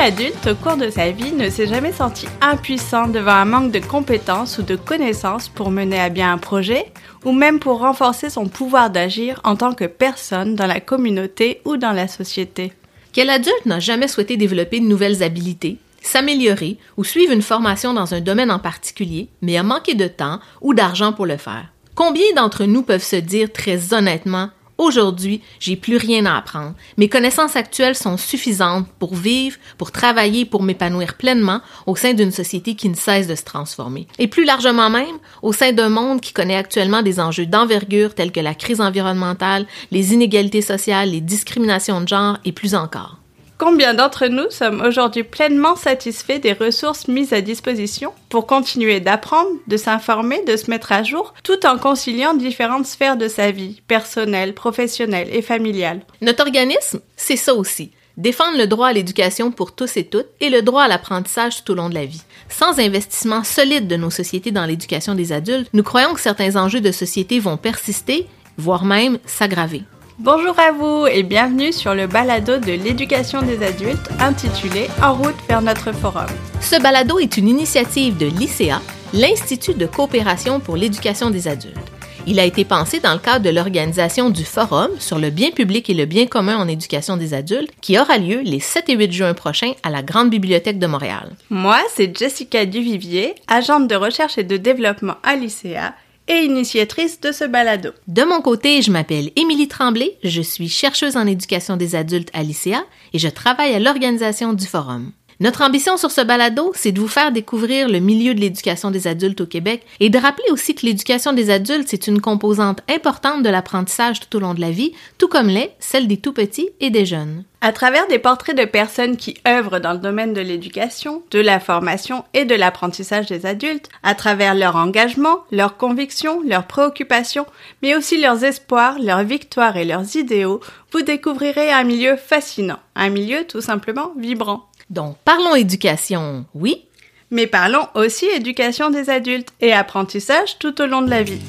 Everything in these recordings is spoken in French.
Quel adulte au cours de sa vie ne s'est jamais senti impuissant devant un manque de compétences ou de connaissances pour mener à bien un projet ou même pour renforcer son pouvoir d'agir en tant que personne dans la communauté ou dans la société. Quel adulte n'a jamais souhaité développer de nouvelles habilités, s'améliorer ou suivre une formation dans un domaine en particulier, mais a manqué de temps ou d'argent pour le faire? Combien d'entre nous peuvent se dire très honnêtement Aujourd'hui, j'ai plus rien à apprendre. Mes connaissances actuelles sont suffisantes pour vivre, pour travailler, pour m'épanouir pleinement au sein d'une société qui ne cesse de se transformer. Et plus largement même, au sein d'un monde qui connaît actuellement des enjeux d'envergure tels que la crise environnementale, les inégalités sociales, les discriminations de genre et plus encore. Combien d'entre nous sommes aujourd'hui pleinement satisfaits des ressources mises à disposition pour continuer d'apprendre, de s'informer, de se mettre à jour, tout en conciliant différentes sphères de sa vie, personnelle, professionnelle et familiale? Notre organisme, c'est ça aussi. Défendre le droit à l'éducation pour tous et toutes et le droit à l'apprentissage tout au long de la vie. Sans investissement solide de nos sociétés dans l'éducation des adultes, nous croyons que certains enjeux de société vont persister, voire même s'aggraver. Bonjour à vous et bienvenue sur le balado de l'éducation des adultes intitulé En route vers notre forum. Ce balado est une initiative de l'ICA, l'Institut de coopération pour l'éducation des adultes. Il a été pensé dans le cadre de l'organisation du Forum sur le bien public et le bien commun en éducation des adultes qui aura lieu les 7 et 8 juin prochains à la Grande Bibliothèque de Montréal. Moi, c'est Jessica Duvivier, agente de recherche et de développement à l'ICA et initiatrice de ce balado. De mon côté, je m'appelle Émilie Tremblay, je suis chercheuse en éducation des adultes à l'ICA et je travaille à l'organisation du forum. Notre ambition sur ce balado, c'est de vous faire découvrir le milieu de l'éducation des adultes au Québec et de rappeler aussi que l'éducation des adultes, c'est une composante importante de l'apprentissage tout au long de la vie, tout comme l'est celle des tout petits et des jeunes. À travers des portraits de personnes qui œuvrent dans le domaine de l'éducation, de la formation et de l'apprentissage des adultes, à travers leur engagement, leurs convictions, leurs préoccupations, mais aussi leurs espoirs, leurs victoires et leurs idéaux, vous découvrirez un milieu fascinant, un milieu tout simplement vibrant. Donc, parlons éducation, oui. Mais parlons aussi éducation des adultes et apprentissage tout au long de la vie.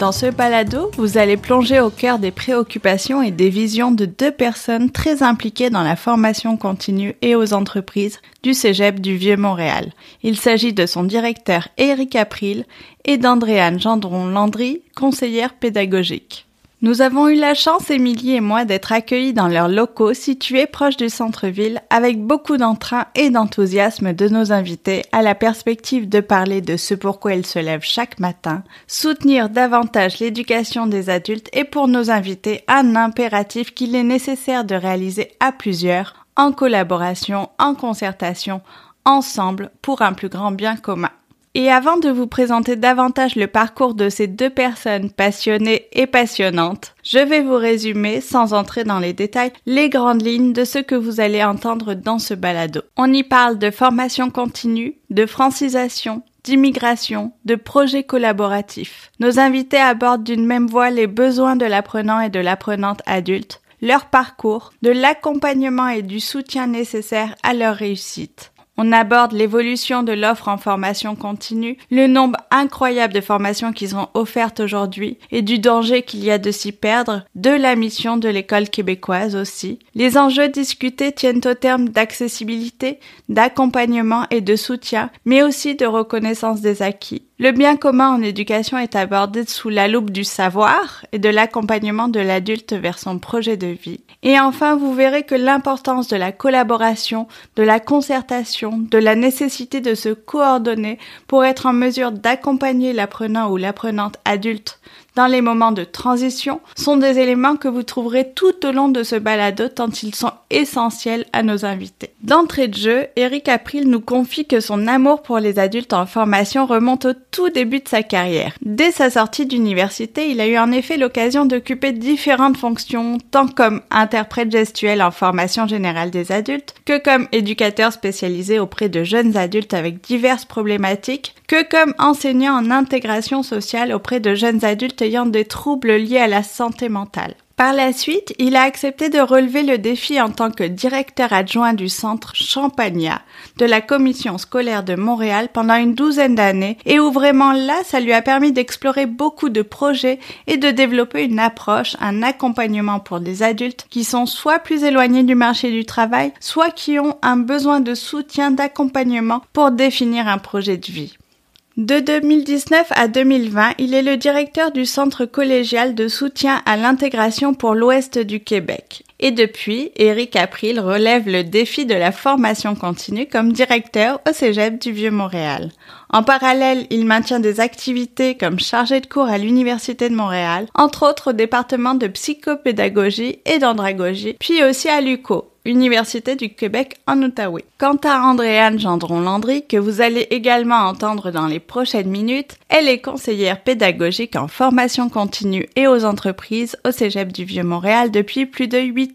Dans ce balado, vous allez plonger au cœur des préoccupations et des visions de deux personnes très impliquées dans la formation continue et aux entreprises du Cégep du Vieux-Montréal. Il s'agit de son directeur Éric April et d'Andréane Gendron-Landry, conseillère pédagogique. Nous avons eu la chance, Émilie et moi, d'être accueillis dans leurs locaux situés proches du centre-ville avec beaucoup d'entrain et d'enthousiasme de nos invités à la perspective de parler de ce pourquoi ils se lèvent chaque matin, soutenir davantage l'éducation des adultes et pour nos invités un impératif qu'il est nécessaire de réaliser à plusieurs, en collaboration, en concertation, ensemble pour un plus grand bien commun. Et avant de vous présenter davantage le parcours de ces deux personnes passionnées et passionnantes, je vais vous résumer, sans entrer dans les détails, les grandes lignes de ce que vous allez entendre dans ce balado. On y parle de formation continue, de francisation, d'immigration, de projets collaboratifs. Nos invités abordent d'une même voix les besoins de l'apprenant et de l'apprenante adulte, leur parcours, de l'accompagnement et du soutien nécessaire à leur réussite. On aborde l'évolution de l'offre en formation continue, le nombre incroyable de formations qui sont offertes aujourd'hui et du danger qu'il y a de s'y perdre, de la mission de l'école québécoise aussi. Les enjeux discutés tiennent au terme d'accessibilité, d'accompagnement et de soutien, mais aussi de reconnaissance des acquis. Le bien commun en éducation est abordé sous la loupe du savoir et de l'accompagnement de l'adulte vers son projet de vie. Et enfin, vous verrez que l'importance de la collaboration, de la concertation, de la nécessité de se coordonner pour être en mesure d'accompagner l'apprenant ou l'apprenante adulte dans les moments de transition sont des éléments que vous trouverez tout au long de ce balado tant ils sont essentiels à nos invités. D'entrée de jeu, Eric April nous confie que son amour pour les adultes en formation remonte au tout début de sa carrière. Dès sa sortie d'université, il a eu en effet l'occasion d'occuper différentes fonctions, tant comme interprète gestuel en formation générale des adultes, que comme éducateur spécialisé auprès de jeunes adultes avec diverses problématiques, que comme enseignant en intégration sociale auprès de jeunes adultes ayant des troubles liés à la santé mentale. Par la suite, il a accepté de relever le défi en tant que directeur adjoint du centre Champagnat de la commission scolaire de Montréal pendant une douzaine d'années et où vraiment là, ça lui a permis d'explorer beaucoup de projets et de développer une approche, un accompagnement pour des adultes qui sont soit plus éloignés du marché du travail, soit qui ont un besoin de soutien, d'accompagnement pour définir un projet de vie. De 2019 à 2020, il est le directeur du Centre collégial de soutien à l'intégration pour l'Ouest du Québec. Et depuis, Éric April relève le défi de la formation continue comme directeur au Cégep du Vieux-Montréal. En parallèle, il maintient des activités comme chargé de cours à l'Université de Montréal, entre autres au département de psychopédagogie et d'andragogie, puis aussi à l'UCO, Université du Québec en Outaouais. Quant à Andréane Gendron-Landry, que vous allez également entendre dans les prochaines minutes, elle est conseillère pédagogique en formation continue et aux entreprises au Cégep du Vieux-Montréal depuis plus de 8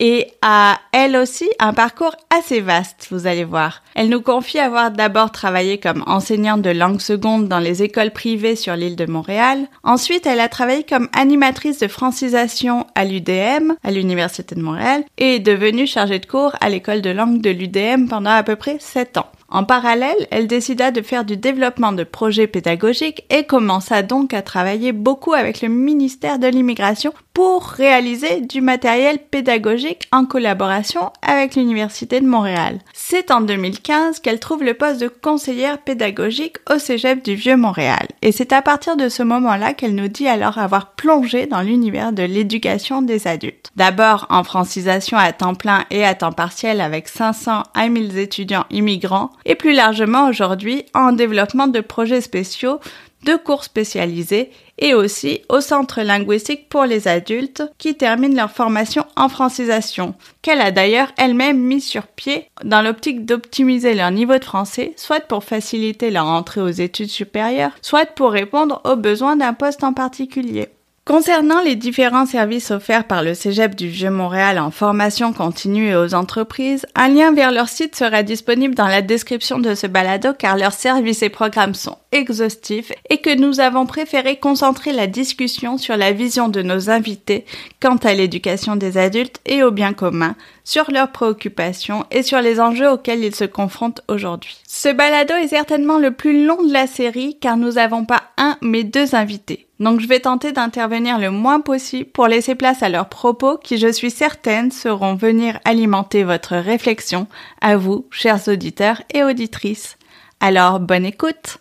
et a elle aussi un parcours assez vaste, vous allez voir. Elle nous confie avoir d'abord travaillé comme enseignante de langue seconde dans les écoles privées sur l'île de Montréal. Ensuite, elle a travaillé comme animatrice de francisation à l'UDM, à l'Université de Montréal, et est devenue chargée de cours à l'école de langue de l'UDM pendant à peu près 7 ans. En parallèle, elle décida de faire du développement de projets pédagogiques et commença donc à travailler beaucoup avec le ministère de l'Immigration pour réaliser du matériel pédagogique en collaboration avec l'Université de Montréal. C'est en 2015 qu'elle trouve le poste de conseillère pédagogique au Cégep du Vieux-Montréal. Et c'est à partir de ce moment-là qu'elle nous dit alors avoir plongé dans l'univers de l'éducation des adultes. D'abord en francisation à temps plein et à temps partiel avec 500 à 1000 étudiants immigrants et plus largement aujourd'hui en développement de projets spéciaux de cours spécialisés et aussi au Centre linguistique pour les adultes qui terminent leur formation en francisation, qu'elle a d'ailleurs elle-même mis sur pied dans l'optique d'optimiser leur niveau de français, soit pour faciliter leur entrée aux études supérieures, soit pour répondre aux besoins d'un poste en particulier. Concernant les différents services offerts par le Cégep du Vieux-Montréal en formation continue et aux entreprises, un lien vers leur site sera disponible dans la description de ce balado car leurs services et programmes sont exhaustifs et que nous avons préféré concentrer la discussion sur la vision de nos invités quant à l'éducation des adultes et au bien commun, sur leurs préoccupations et sur les enjeux auxquels ils se confrontent aujourd'hui. Ce balado est certainement le plus long de la série car nous n'avons pas un mais deux invités. Donc je vais tenter d'intervenir le moins possible pour laisser place à leurs propos qui je suis certaine seront venir alimenter votre réflexion à vous, chers auditeurs et auditrices. Alors bonne écoute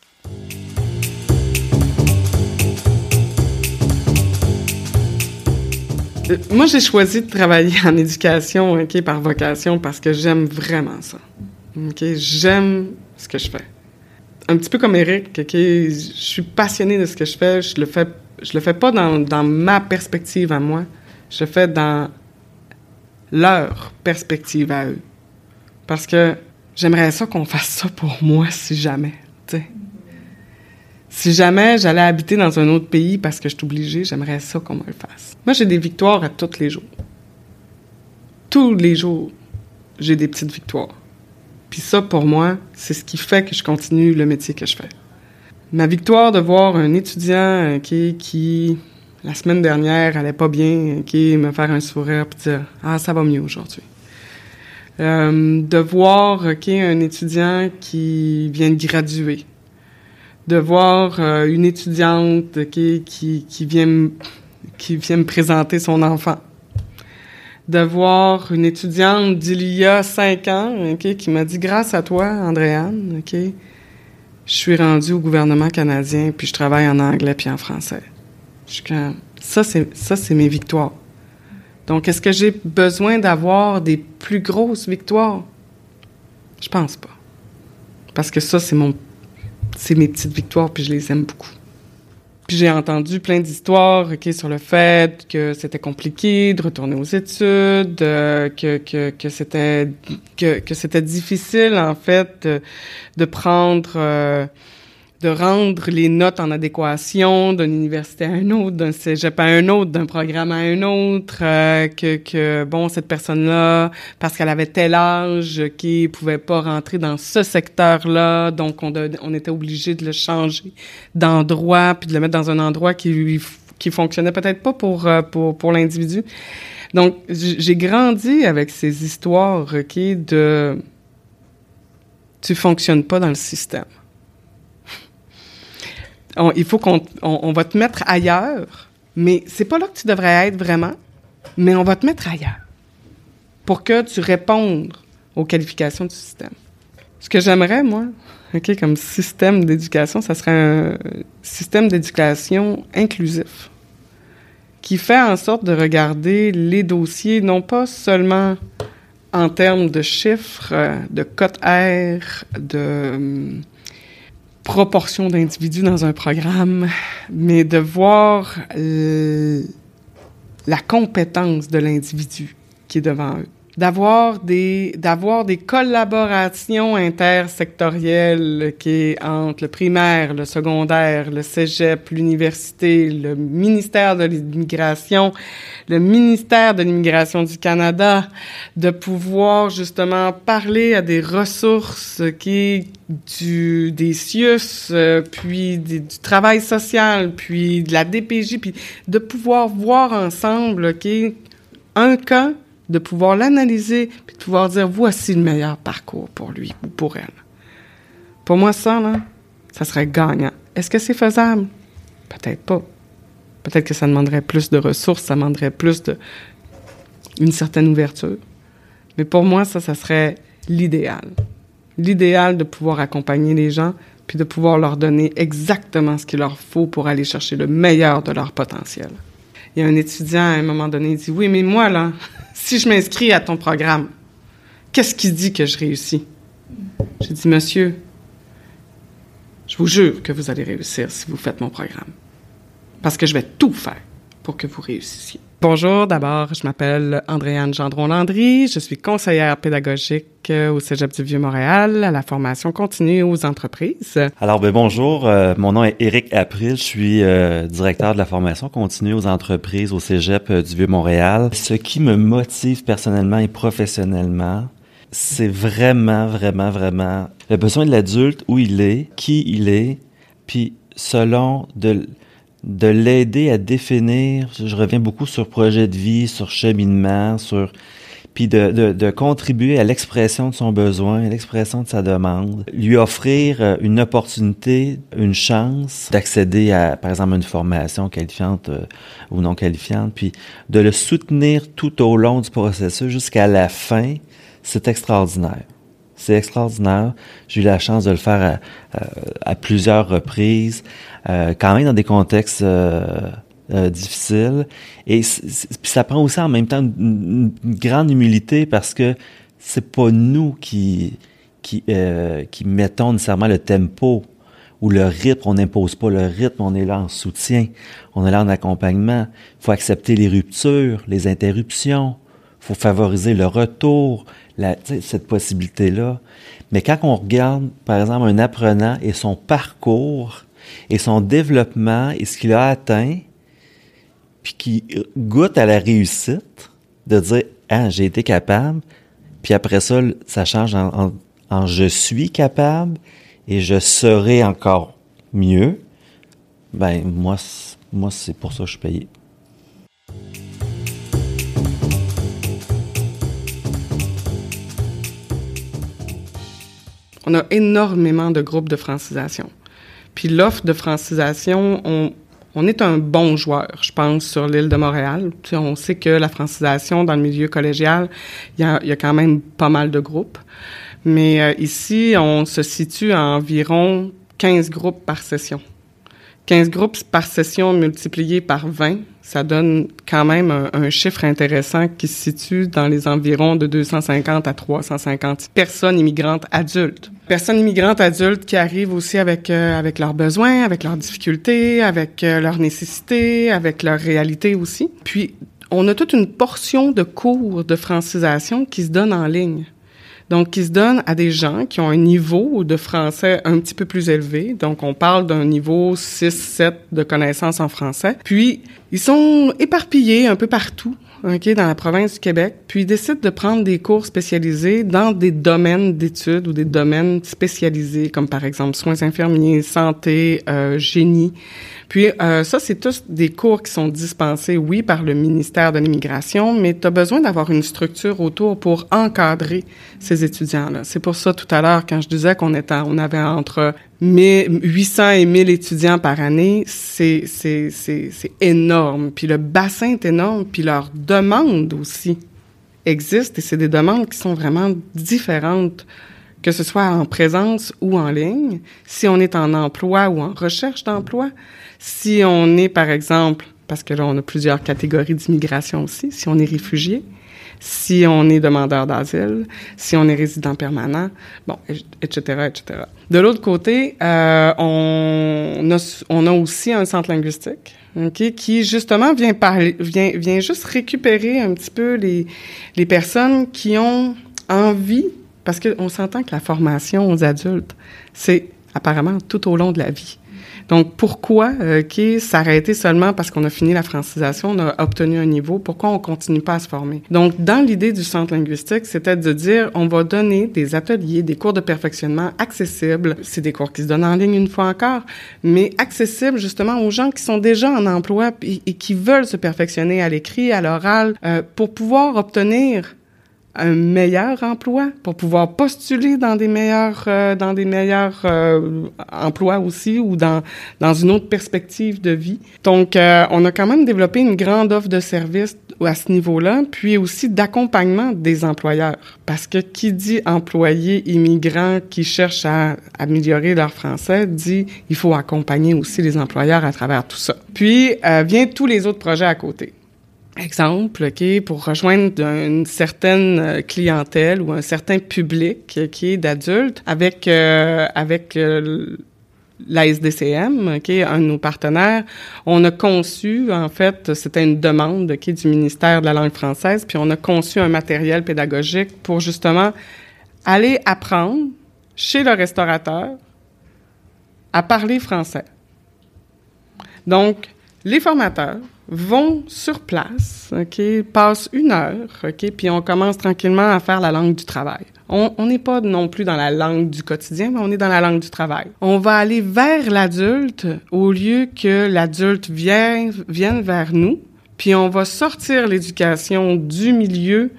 euh, Moi, j'ai choisi de travailler en éducation ok, par vocation parce que j'aime vraiment ça. Ok, J'aime ce que je fais un petit peu comme Eric, ok, je suis passionnée de ce que je fais. Je le fais, je le fais pas dans, ma perspective à moi. Je le fais dans leur perspective à eux. Parce que j'aimerais ça qu'on fasse ça pour moi si jamais. Si jamais j'allais habiter dans un autre pays parce que je suis obligée, j'aimerais ça qu'on me le fasse. Moi, j'ai des victoires à tous les jours. Tous les jours, j'ai des petites victoires. Puis ça, pour moi, c'est ce qui fait que je continue le métier que je fais. Ma victoire de voir un étudiant qui, la semaine dernière, allait pas bien, qui me faire un sourire puis dire Ah, ça va mieux aujourd'hui. Euh, de voir un étudiant qui vient de graduer. De voir euh, une étudiante qui, qui, vient, qui vient me présenter son enfant de voir une étudiante d'il y a cinq ans, qui m'a dit grâce à toi, Andréane, je suis rendue au gouvernement canadien puis je travaille en anglais puis en français. Ça c'est mes victoires. Donc est-ce que j'ai besoin d'avoir des plus grosses victoires? Je pense pas. Parce que ça c'est c'est mes petites victoires puis je les aime beaucoup. Puis j'ai entendu plein d'histoires ok, sur le fait que c'était compliqué de retourner aux études, euh, que, que, que c'était que, que c'était difficile en fait de, de prendre euh, de rendre les notes en adéquation d'une université à une autre, d'un cégep à un autre, d'un programme à un autre, euh, que, que, bon, cette personne-là, parce qu'elle avait tel âge, qui pouvait pas rentrer dans ce secteur-là, donc on, on était obligé de le changer d'endroit, puis de le mettre dans un endroit qui lui qui fonctionnait peut-être pas pour, euh, pour, pour l'individu. Donc, j'ai grandi avec ces histoires, OK, de tu fonctionnes pas dans le système. Il faut qu'on on, va te mettre ailleurs, mais c'est pas là que tu devrais être vraiment, mais on va te mettre ailleurs pour que tu répondes aux qualifications du système. Ce que j'aimerais, moi, comme système d'éducation, ça serait un système d'éducation inclusif qui fait en sorte de regarder les dossiers non pas seulement en termes de chiffres, de cote R, de hum, proportion d'individus dans un programme, mais de voir la compétence de l'individu qui est devant eux d'avoir des d'avoir des collaborations intersectorielles qui est entre le primaire, le secondaire, le cégep, l'université, le ministère de l'immigration, le ministère de l'immigration du Canada, de pouvoir justement parler à des ressources qui du des CIUS, euh, puis du travail social, puis de la DPJ, puis de pouvoir voir ensemble, OK, un cas de pouvoir l'analyser, puis de pouvoir dire voici le meilleur parcours pour lui ou pour elle. Pour moi, ça, là, ça serait gagnant. Est-ce que c'est faisable? Peut-être pas. Peut-être que ça demanderait plus de ressources, ça demanderait plus de. une certaine ouverture. Mais pour moi, ça, ça serait l'idéal. L'idéal de pouvoir accompagner les gens, puis de pouvoir leur donner exactement ce qu'il leur faut pour aller chercher le meilleur de leur potentiel. Il y a un étudiant à un moment donné, il dit Oui, mais moi, là, si je m'inscris à ton programme, qu'est-ce qui dit que je réussis? J'ai dit, monsieur, je vous jure que vous allez réussir si vous faites mon programme. Parce que je vais tout faire pour que vous réussissiez. Bonjour, d'abord, je m'appelle Andréane Gendron-Landry, je suis conseillère pédagogique euh, au Cégep du Vieux-Montréal à la formation continue aux entreprises. Alors, ben bonjour, euh, mon nom est Éric April, je suis euh, directeur de la formation continue aux entreprises au Cégep du Vieux-Montréal. Ce qui me motive personnellement et professionnellement, c'est vraiment, vraiment, vraiment le besoin de l'adulte, où il est, qui il est, puis selon de de l'aider à définir, je reviens beaucoup sur projet de vie, sur cheminement, sur puis de, de, de, contribuer à l'expression de son besoin, à l'expression de sa demande, lui offrir euh, une opportunité, une chance d'accéder à, par exemple, une formation qualifiante euh, ou non qualifiante, puis de le soutenir tout au long du processus jusqu'à la fin, c'est extraordinaire. C'est extraordinaire. J'ai eu la chance de le faire à, à, plusieurs reprises, euh, quand même dans des contextes euh, euh, difficiles. Et puis ça prend aussi en même temps une, grande humilité parce que c'est pas nous qui qui qui mettons nécessairement le tempo ou le rythme. On n'impose pas le rythme. On est là en soutien. On est là en accompagnement. Il faut accepter les ruptures, les interruptions. Il faut favoriser le retour, cette possibilité-là. Mais quand on regarde, par exemple, un apprenant et son parcours et son développement et ce qu'il a atteint, puis qui goûte à la réussite, de dire ah j'ai été capable, puis après ça ça change en, en je suis capable et je serai encore mieux. Ben moi moi c'est pour ça que je suis payé. On a énormément de groupes de francisation. Puis l'offre de francisation, on, on est un bon joueur, je pense, sur l'île de Montréal. Puis on sait que la francisation dans le milieu collégial, il y a, y a quand même pas mal de groupes. Mais euh, ici, on se situe à environ 15 groupes par session. 15 groupes par session multiplié par 20, ça donne quand même un, chiffre intéressant qui se situe dans les environs de 250 à 350 personnes immigrantes adultes. Personnes immigrantes adultes qui arrivent aussi avec euh, avec leurs besoins, avec leurs difficultés, avec euh, leurs nécessités, avec leurs réalités aussi. Puis on a toute une portion de cours de francisation qui se donne en ligne donc qui se donne à des gens qui ont un niveau de français un petit peu plus élevé. Donc, on parle d'un niveau 6, 7 de connaissances en français. Puis, ils sont éparpillés un peu partout ok, dans la province du Québec, puis ils décident de prendre des cours spécialisés dans des domaines d'études ou des domaines spécialisés, comme par exemple soins infirmiers, santé, euh, génie. Puis euh, ça, c'est tous des cours qui sont dispensés, oui, par le ministère de l'Immigration, mais tu as besoin d'avoir une structure autour pour encadrer ces étudiants-là. C'est pour ça, tout à l'heure, quand je disais qu'on était, on avait entre 800 et 1000 étudiants par année, c'est, c'est, c'est, énorme. Puis le bassin est énorme, puis leur demande aussi existe, et c'est des demandes qui sont vraiment différentes que ce soit en présence ou en ligne, si on est en emploi ou en recherche d'emploi, si on est, par exemple, parce que là, on a plusieurs catégories d'immigration aussi, si on est réfugié, si on est demandeur d'asile, si on est résident permanent, bon, etc., etc. De l'autre côté, euh, on, a, on a aussi un centre linguistique, okay, qui justement vient parler, vient, vient juste récupérer un petit peu les, les personnes qui ont envie, parce qu'on s'entend que la formation aux adultes, c'est apparemment tout au long de la vie. Donc, pourquoi euh, s'arrêter seulement parce qu'on a fini la francisation, on a obtenu un niveau, pourquoi on continue pas à se former? Donc, dans l'idée du centre linguistique, c'était de dire, on va donner des ateliers, des cours de perfectionnement accessibles. C'est des cours qui se donnent en ligne une fois encore, mais accessibles justement aux gens qui sont déjà en emploi et, qui veulent se perfectionner à l'écrit, à l'oral, euh, pour pouvoir obtenir un meilleur emploi pour pouvoir postuler dans des meilleurs euh, dans des meilleurs euh, emplois aussi ou dans dans une autre perspective de vie. Donc euh, on a quand même développé une grande offre de services à ce niveau-là, puis aussi d'accompagnement des employeurs parce que qui dit employé immigrant qui cherche à améliorer leur français dit il faut accompagner aussi les employeurs à travers tout ça. Puis vient tous les autres projets à côté. Exemple, OK, pour rejoindre une certaine euh, clientèle ou un certain public qui est d'adultes avec euh, avec euh, la SDCM, OK, un de nos partenaires, on a conçu, en fait, c'était une demande OK, du ministère de la langue française, puis on a conçu un matériel pédagogique pour justement aller apprendre chez le restaurateur à parler français. Donc, les formateurs vont sur place, OK, passent une heure, OK, puis on commence tranquillement à faire la langue du travail. On n'est pas non plus dans la langue du quotidien, mais on est dans la langue du travail. On va aller vers l'adulte au lieu que l'adulte vienne, vienne vers nous, puis on va sortir l'éducation du milieu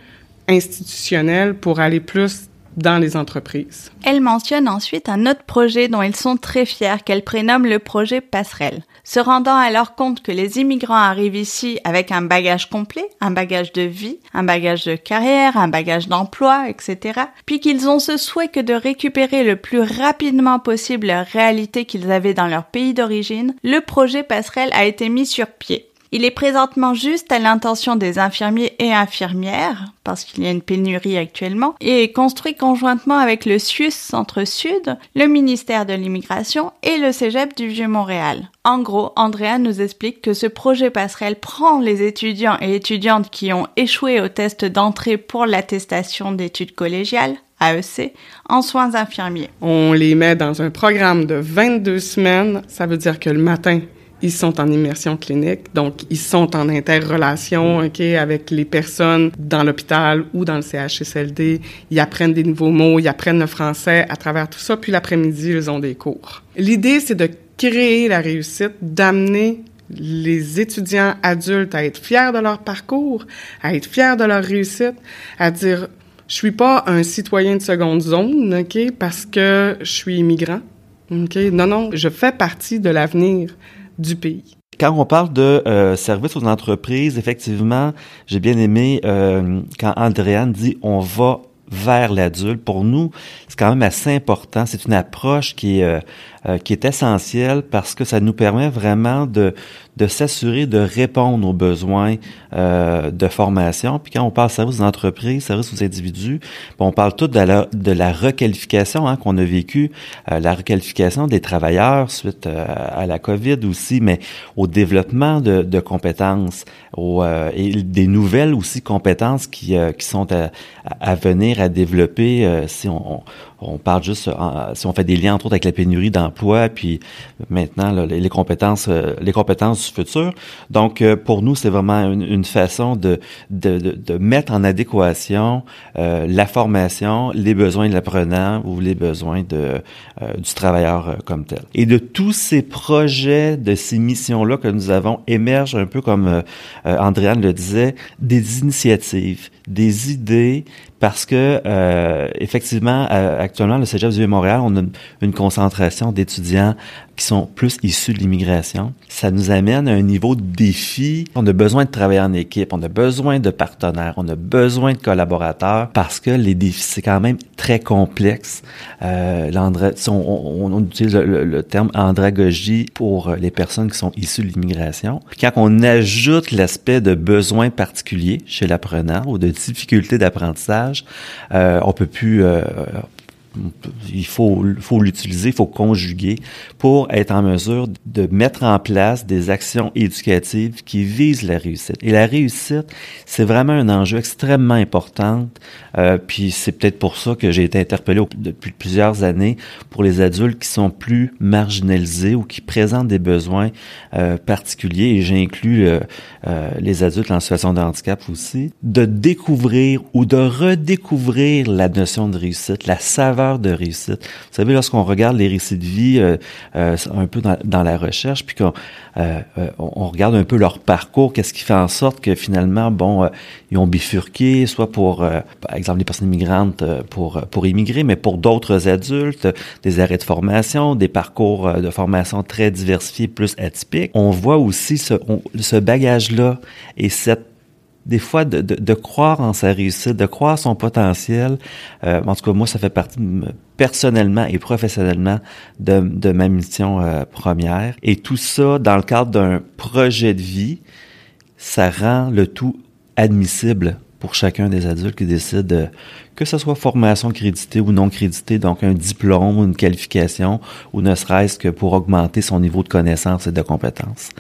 institutionnel pour aller plus dans les entreprises. Elle mentionne ensuite un autre projet dont ils sont très fiers qu'elle prénomme le projet Passerelle se rendant alors compte que les immigrants arrivent ici avec un bagage complet, un bagage de vie, un bagage de carrière, un bagage d'emploi, etc., puis qu'ils ont ce souhait que de récupérer le plus rapidement possible la réalité qu'ils avaient dans leur pays d'origine, le projet passerelle a été mis sur pied. Il est présentement juste à l'intention des infirmiers et infirmières, parce qu'il y a une pénurie actuellement, et construit conjointement avec le SUS Centre-Sud, le ministère de l'Immigration et le Cégep du Vieux-Montréal. En gros, Andrea nous explique que ce projet passerelle prend les étudiants et étudiantes qui ont échoué au test d'entrée pour l'attestation d'études collégiales, AEC, en soins infirmiers. On les met dans un programme de 22 semaines. Ça veut dire que le matin, ils sont en immersion clinique, donc ils sont en interrelation ok, avec les personnes dans l'hôpital ou dans le CHSLD. Ils apprennent des nouveaux mots, ils apprennent le français à travers tout ça, puis l'après-midi, ils ont des cours. L'idée, c'est de créer la réussite, d'amener les étudiants adultes à être fiers de leur parcours, à être fiers de leur réussite, à dire je suis pas un citoyen de seconde zone, OK, parce que je suis immigrant. OK, non non, je fais partie de l'avenir Quand on parle de euh, services aux entreprises, effectivement, j'ai bien aimé euh, quand Andréane dit on va vers l'adulte. Pour nous, c'est quand même assez important. C'est une approche qui est, euh, euh, qui est essentielle parce que ça nous permet vraiment de, de s'assurer de répondre aux besoins euh, de formation. Puis quand on parle service aux entreprises, service aux individus, on parle tout de la, de la requalification hein, qu'on a vécu, euh, la requalification des travailleurs suite euh, à la COVID aussi, mais au développement de, de compétences au, et des nouvelles aussi compétences qui, qui sont à, à venir à développer si on, on parle juste si on fait des liens entre autres avec la pénurie d'emploi, puis maintenant les, compétences, les compétences du futur. Donc pour nous, c'est vraiment une, façon de, de, de, mettre en adéquation la formation, les besoins de l'apprenant ou les besoins de du travailleur comme tel. Et de tous ces projets, de ces missions-là que nous avons émergent un peu comme euh, Andréane le disait, des initiatives, des idées, parce que euh, effectivement, actuellement, le Cégep du Montréal, on a une concentration d'étudiants qui sont plus issus de l'immigration. Ça nous amène à un niveau de défi. On a besoin de travailler en équipe, on a besoin de partenaires, on a besoin de collaborateurs parce que les défis, c'est quand même très complexe. Euh, on, utilise le, terme andragogie pour les personnes qui sont issues de l'immigration. Quand on ajoute l'aspect de besoins particuliers chez l'apprenant ou de difficultés d'apprentissage, euh, on peut plus euh, il faut, faut l'utiliser, il faut conjuguer pour être en mesure de mettre en place des actions éducatives qui visent la réussite. Et la réussite, c'est vraiment un enjeu extrêmement important. Euh, puis c'est peut-être pour ça que j'ai été interpellé depuis plusieurs années pour les adultes qui sont plus marginalisés ou qui présentent des besoins euh, particuliers. Et j'inclus euh, euh, les adultes en situation de handicap aussi, de découvrir ou de redécouvrir la notion de réussite, la saveur de réussite. Vous savez, lorsqu'on regarde les récits de vie euh, euh, un peu dans, la recherche, puis qu'on on regarde un peu leur parcours, qu'est-ce qui fait en sorte que finalement, bon, ils ont bifurqué, soit pour, par exemple, les personnes immigrantes pour pour immigrer, mais pour d'autres adultes, des arrêts de formation, des parcours de formation très diversifiés, plus atypiques. On voit aussi ce, ce bagage là et cette des fois de, de, de, croire en sa réussite, de croire son potentiel. Euh, en tout cas, moi, ça fait partie personnellement et professionnellement de, de ma mission euh, première. Et tout ça, dans le cadre d'un projet de vie, ça rend le tout admissible pour chacun des adultes qui décident que ce soit formation créditée ou non créditée, donc un diplôme ou une qualification, ou ne serait-ce que pour augmenter son niveau de connaissance et de compétences.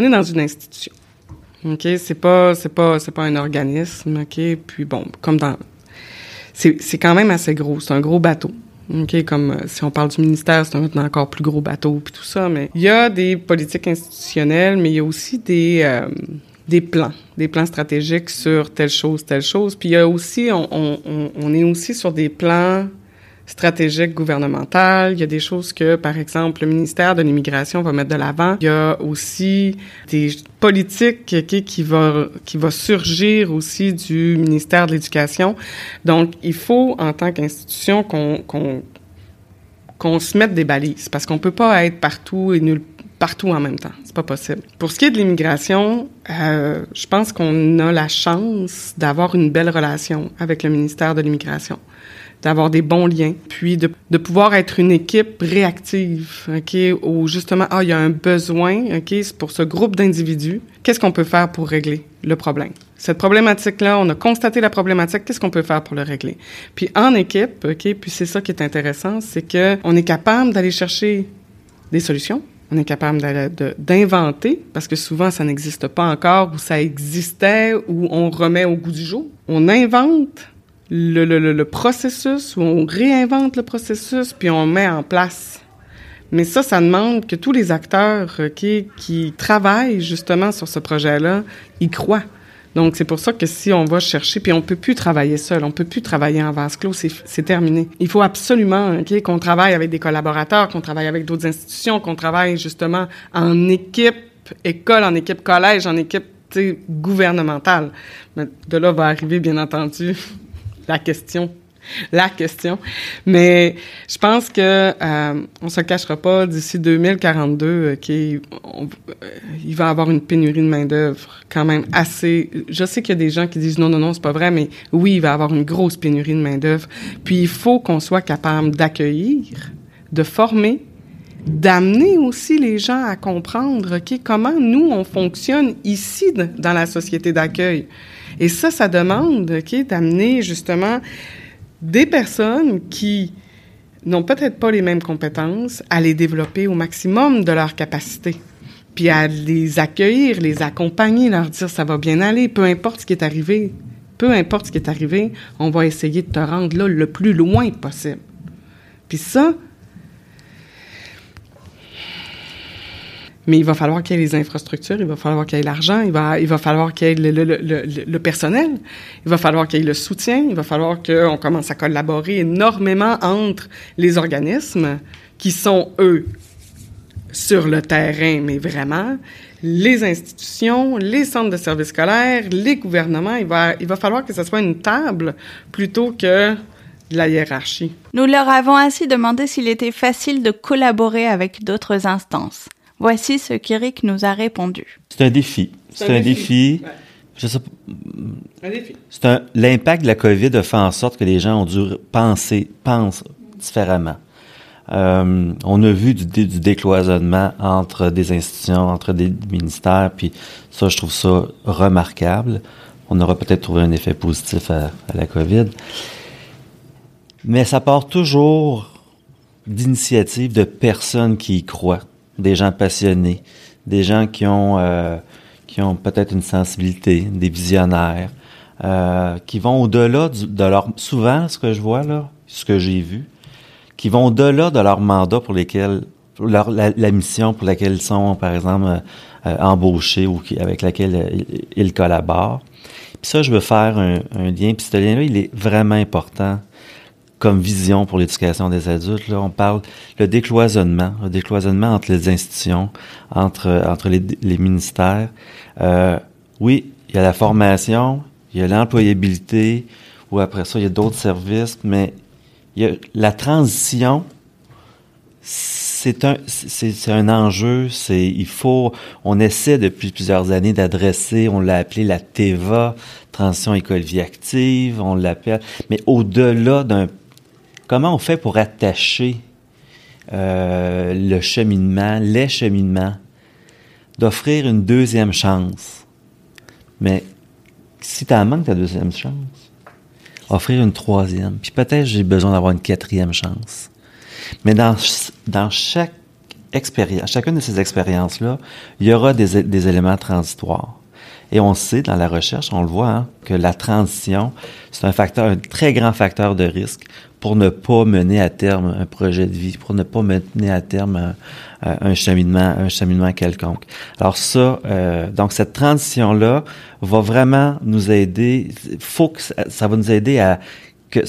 On est dans une institution. OK, c'est pas c'est pas c'est pas un organisme, OK, puis bon, comme dans c'est quand même assez gros, c'est un gros bateau. OK, comme euh, si on parle du ministère, c'est un encore plus gros bateau puis tout ça, mais il y a des politiques institutionnelles, mais il y a aussi des euh, des plans, des plans stratégiques sur telle chose, telle chose. Puis il y a aussi, on, on, on est aussi sur des plans stratégique gouvernementale. Il y a des choses que, par exemple, le ministère de l'Immigration va mettre de l'avant. Il y a aussi des politiques qui va qui va surgir aussi du ministère de l'Éducation. Donc, il faut, en tant qu'institution, qu'on qu'on qu'on se mette des balises parce qu'on peut pas être partout et nulle partout en même temps. C'est pas possible. Pour ce qui est de l'immigration, euh, je pense qu'on a la chance d'avoir une belle relation avec le ministère de l'immigration d'avoir des bons liens, puis de, de pouvoir être une équipe réactive, OK, où justement, ah, il y a un besoin, OK, pour ce groupe d'individus. Qu'est-ce qu'on peut faire pour régler le problème? Cette problématique-là, on a constaté la problématique, qu'est-ce qu'on peut faire pour le régler? Puis en équipe, OK, puis c'est ça qui est intéressant, c'est que on est capable d'aller chercher des solutions, on est capable d'inventer, parce que souvent ça n'existe pas encore, ou ça existait, ou on remet au goût du jour. On invente le, le, le, processus, où on réinvente le processus, puis on met en place. Mais ça, ça demande que tous les acteurs qui, qui travaillent justement sur ce projet-là y croient. Donc, c'est pour ça que si on va chercher, puis on peut plus travailler seul, on peut plus travailler en vase clos, c'est terminé. Il faut absolument qu'on travaille avec des collaborateurs, qu'on travaille avec d'autres institutions, qu'on travaille justement en équipe école, en équipe collège, en équipe gouvernementale. Mais de là va arriver, bien entendu, la question la question. Mais je pense que euh, on se cachera pas d'ici 2042 euh, qu'il euh, il va avoir une pénurie de main d'œuvre quand même assez. Je sais qu'il y a des gens qui disent non non non c'est pas vrai, mais oui il va avoir une grosse pénurie de main d'œuvre. Puis il faut qu'on soit capable d'accueillir, de former, d'amener aussi les gens à comprendre ok comment nous on fonctionne ici dans la société d'accueil. Et ça, ça demande d'amener justement des personnes qui n'ont peut-être pas les mêmes compétences à les développer au maximum de leur capacité. puis à les accueillir, les accompagner, leur dire ça va bien aller, peu importe ce qui est arrivé. Peu importe ce qui est arrivé, on va essayer de te rendre là le plus loin possible. Puis ça, mais il va falloir qu'il y ait les infrastructures, il va falloir qu'il y ait l'argent, il va, il va falloir qu'il y ait le, personnel, il va falloir qu'il y ait le soutien, il va falloir qu'on commence à collaborer énormément entre les organismes qui sont, eux, sur le terrain, mais vraiment, les institutions, les centres de services scolaires, les gouvernements, il va, il va falloir que ce soit une table plutôt que la hiérarchie. Nous leur avons ainsi demandé s'il était facile de collaborer avec d'autres instances. Voici ce qu'Éric nous a répondu. C'est un défi. C'est un, défi. Je sais Un défi. C'est un, l'impact de la COVID a fait en sorte que les gens ont dû penser, pensent différemment. Euh, on a vu du, du, décloisonnement entre des institutions, entre des ministères, puis ça, je trouve ça remarquable. On aura peut-être trouvé un effet positif à, à la COVID. Mais ça part toujours d'initiatives de personnes qui y croient des gens passionnés, des gens qui ont, euh, ont peut-être une sensibilité, des visionnaires, euh, qui vont au-delà de leur... Souvent, ce que je vois là, ce que j'ai vu, qui vont au-delà de leur mandat pour lesquels... Leur, la, mission pour laquelle ils sont, par exemple, euh, embauchés ou avec laquelle ils, collaborent. Puis ça, je veux faire un, un lien. Puis ce lien-là, il est vraiment important comme vision pour l'éducation des adultes. Là, on parle le décloisonnement, le décloisonnement entre les institutions, entre entre les, les ministères. Euh, oui, il y a la formation, il y a l'employabilité, ou après ça, il y a d'autres services, mais il y a la transition. C'est un, c'est un enjeu. C'est, il faut, on essaie depuis plusieurs années d'adresser. On l'a appelé la TEVA, transition école vie active. On l'appelle, mais au-delà d'un Comment on fait pour attacher euh, le cheminement, les cheminements, d'offrir une deuxième chance? Mais si tu en manques ta deuxième chance, offrir une troisième. Puis peut-être j'ai besoin d'avoir une quatrième chance. Mais dans, chaque expérience, chacune de ces expériences-là, il y aura des, des éléments transitoires. Et on sait dans la recherche, on le voit, hein, que la transition, c'est un facteur, un très grand facteur de risque pour ne pas mener à terme un projet de vie, pour ne pas mener à terme un, cheminement, un cheminement quelconque. Alors ça, euh, donc cette transition là va vraiment nous aider. Faut que ça, va nous aider à que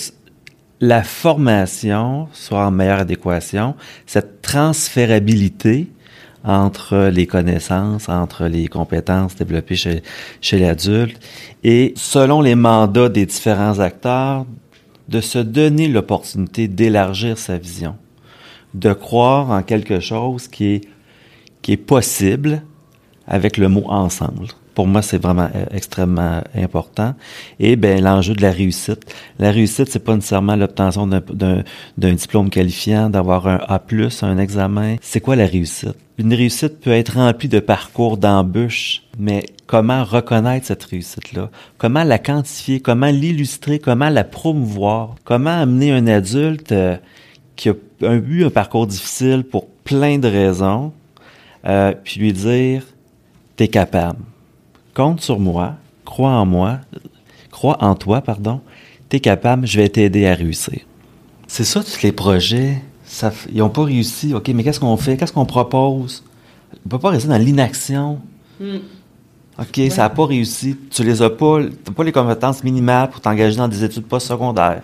la formation soit en meilleure adéquation, cette transférabilité entre les connaissances, entre les compétences développées chez, chez l'adulte et selon les mandats des différents acteurs, de se donner l'opportunité d'élargir sa vision, de croire en quelque chose qui est, qui est possible avec le mot ensemble. Pour moi, c'est vraiment euh, extrêmement important. Et ben l'enjeu de la réussite. La réussite, c'est pas nécessairement l'obtention d'un diplôme qualifiant, d'avoir un A+, un examen. C'est quoi la réussite? Une réussite peut être remplie de parcours d'embûches, mais comment reconnaître cette réussite-là? Comment la quantifier? Comment l'illustrer? Comment la promouvoir? Comment amener un adulte euh, qui a eu un parcours difficile pour plein de raisons, euh, puis lui dire, t'es capable compte sur moi, crois en moi, crois en toi, pardon, tu es capable, je vais t'aider à réussir. C'est ça, tous les projets, ça, ils n'ont pas réussi. OK, mais qu'est-ce qu'on fait? Qu'est-ce qu'on propose? On peut pas rester dans l'inaction. Hmm. OK, ça n'a pas réussi. Tu les as pas, n'as pas les compétences minimales pour t'engager dans des études postsecondaires.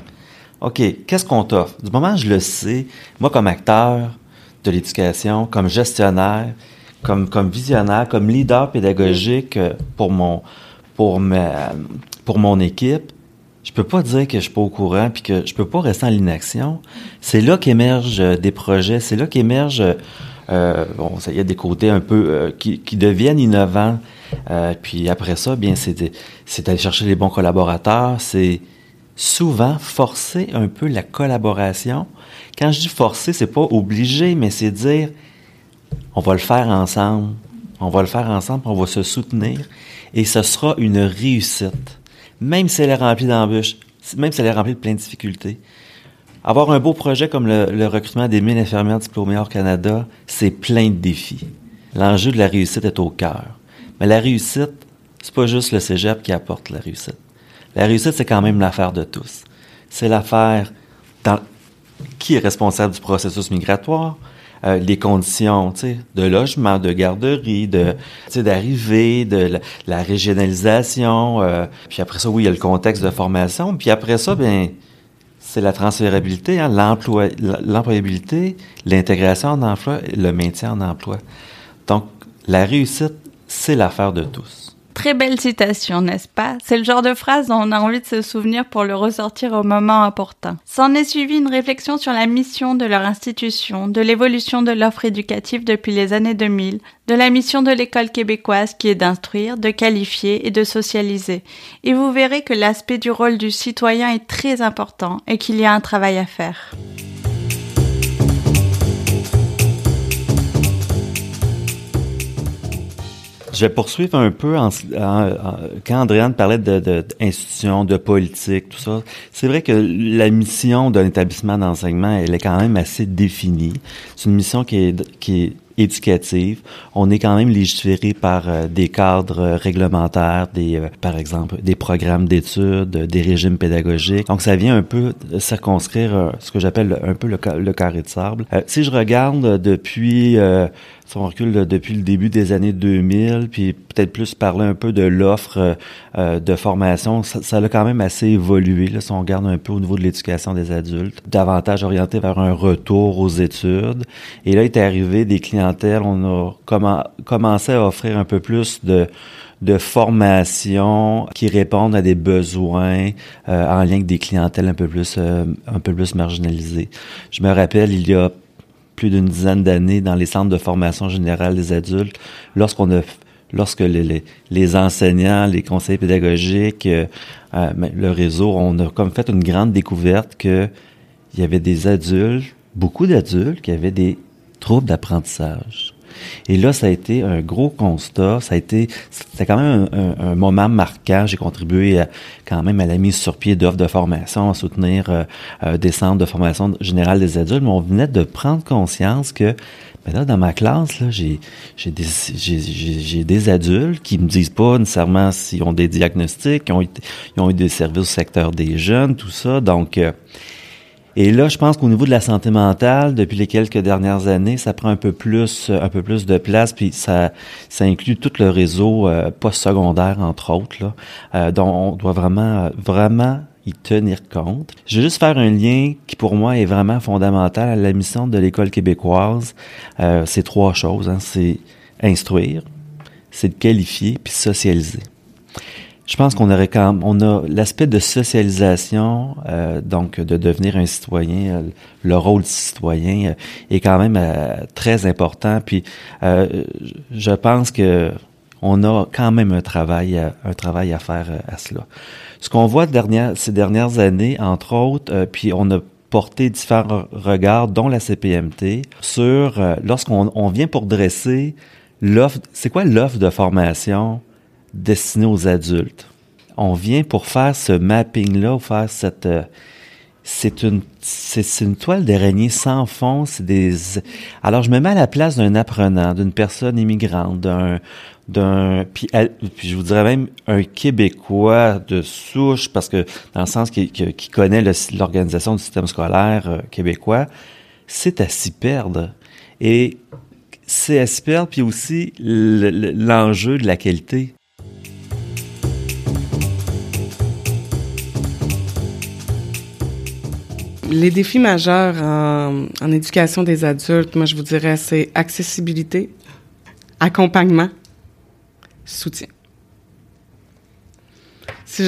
OK, qu'est-ce qu'on t'offre? Du moment où je le sais, moi, comme acteur de l'éducation, comme gestionnaire, comme, comme visionnaire, comme leader pédagogique euh, pour mon, pour ma, pour mon équipe, je peux pas dire que je suis pas au courant puis que je peux pas rester en l'inaction. C'est là qu'émergent euh, des projets, c'est là qu'émergent euh, bon, il y a des côtés un peu euh, qui, qui, deviennent innovants. Euh, puis après ça, bien, c'est c'est d'aller chercher les bons collaborateurs. C'est souvent forcer un peu la collaboration. Quand je dis forcer, c'est pas obligé, mais c'est dire on va le faire ensemble. On va le faire ensemble, on va se soutenir et ce sera une réussite. Même si elle est remplie d'embûches, même si elle est remplie de plein de difficultés. Avoir un beau projet comme le, recrutement des 1000 infirmières diplômées hors Canada, c'est plein de défis. L'enjeu de la réussite est au cœur. Mais la réussite, c'est pas juste le cégep qui apporte la réussite. La réussite, c'est quand même l'affaire de tous. C'est l'affaire qui est responsable du processus migratoire, euh, les conditions de logement, de garderie, de d'arrivée, de la, régionalisation. Euh, puis après ça, oui, il y a le contexte de formation. Puis après ça, ben c'est la transférabilité, hein, l'emploi, l'employabilité, l'intégration en emploi, le maintien en emploi. Donc, la réussite, c'est l'affaire de tous. Très belle citation, n'est-ce pas? C'est le genre de phrase dont on a envie de se souvenir pour le ressortir au moment opportun. S'en est suivi une réflexion sur la mission de leur institution, de l'évolution de l'offre éducative depuis les années 2000, de la mission de l'école québécoise qui est d'instruire, de qualifier et de socialiser. Et vous verrez que l'aspect du rôle du citoyen est très important et qu'il y a un travail à faire. Je vais poursuivre un peu en, quand Andréane parlait d'institutions, de, de, politique, tout ça. C'est vrai que la mission d'un établissement d'enseignement, elle est quand même assez définie. C'est une mission qui est, qui est éducative. On est quand même légiféré par euh, des cadres réglementaires, des, euh, par exemple, des programmes d'études, des régimes pédagogiques. Donc, ça vient un peu circonscrire euh, ce que j'appelle un peu le, le, carré de sable. si je regarde depuis si on recule depuis le début des années 2000, puis peut-être plus parler un peu de l'offre euh, euh, de formation, ça, ça, a quand même assez évolué. Là, si on regarde un peu au niveau de l'éducation des adultes, davantage orienté vers un retour aux études. Et là, il est arrivé des clientèles, on a commencé à offrir un peu plus de de formation qui répondent à des besoins euh, en lien avec des clientèles un peu plus un peu plus marginalisées. Je me rappelle il y a plus d'une dizaine d'années dans les centres de formation générale des adultes, lorsqu'on a lorsque les, enseignants, les conseillers pédagogiques, euh, euh, le réseau, on a comme fait une grande découverte que il y avait des adultes, beaucoup d'adultes qui avaient des troubles d'apprentissage. Et là, ça a été un gros constat. Ça a été, c'était quand même un, moment marquant. J'ai contribué quand même à la mise sur pied d'offres de formation, à soutenir euh, euh, des centres de formation générale des adultes. Mais on venait de prendre conscience que ben là, dans ma classe, là, j'ai, des, adultes qui me disent pas nécessairement s'ils ont des diagnostics, ils ont eu des services au secteur des jeunes, tout ça. Donc, euh, et là, je pense qu'au niveau de la santé mentale, depuis les quelques dernières années, ça prend un peu plus, un peu plus de place, puis ça, ça inclut tout le réseau euh, post-secondaire, entre autres, là, euh, dont on doit vraiment, vraiment y tenir compte. Je vais juste faire un lien qui, pour moi, est vraiment fondamental à la mission de l'école québécoise. Euh, c'est trois choses. Hein. C'est instruire, c'est de qualifier, puis socialiser je pense qu'on aurait quand même, on a l'aspect de socialisation, euh, donc de devenir un citoyen, euh, le rôle de citoyen euh, est quand même très important. Puis je pense que on a quand même un travail, un travail à faire à cela. Ce qu'on voit ces dernières années, entre autres, puis on a porté différents regards, dont la CPMT, sur lorsqu'on on vient pour dresser l'offre. C'est quoi l'offre de formation? Destiné aux adultes. On vient pour faire ce mapping-là, faire cette... Euh, c'est une c'est une toile d'araignée sans fond. C'est des. Alors je me mets à la place d'un apprenant, d'une personne immigrante, d'un d'un puis, je vous dirais même un Québécois de souche parce que dans le sens qui, qui, connaît l'organisation du système scolaire euh, québécois, c'est à s'y perdre. Et c'est à s'y perdre puis aussi l'enjeu de la qualité. Les défis majeurs en, éducation des adultes, moi je vous dirais, c'est accessibilité, accompagnement, soutien. Si